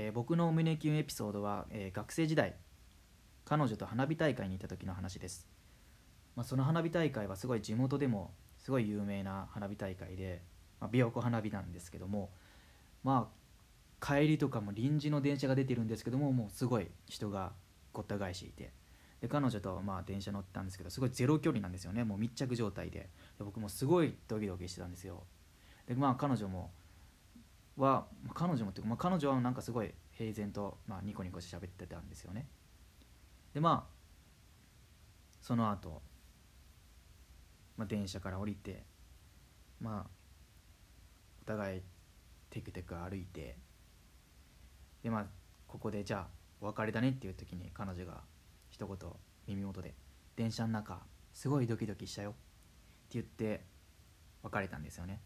えー僕の胸キュンエピソードは、えー学生時代彼女と花火大会に行った時の話です、まあ、その花火大会はすごい地元でもすごい有名な花火大会で、まあ、琵琶湖花火なんですけどもまあ帰りとかも臨時の電車が出てるんですけどももうすごい人がごった返していてで彼女とまあ電車乗ったんですけどすごいゼロ距離なんですよね。もう密着状態で。で僕もすごいドキドキしてたんですよ。でまあ彼女もは彼女もっていうか、まあ、彼女はなんかすごい平然と、まあ、ニコニコして喋ってたんですよね。でまあその後、まあ電車から降りてまあお互いテクテク歩いてでまあここでじゃあお別れだねっていう時に彼女が一言耳元で「電車の中すごいドキドキしたよ」って言って別れたんですよね。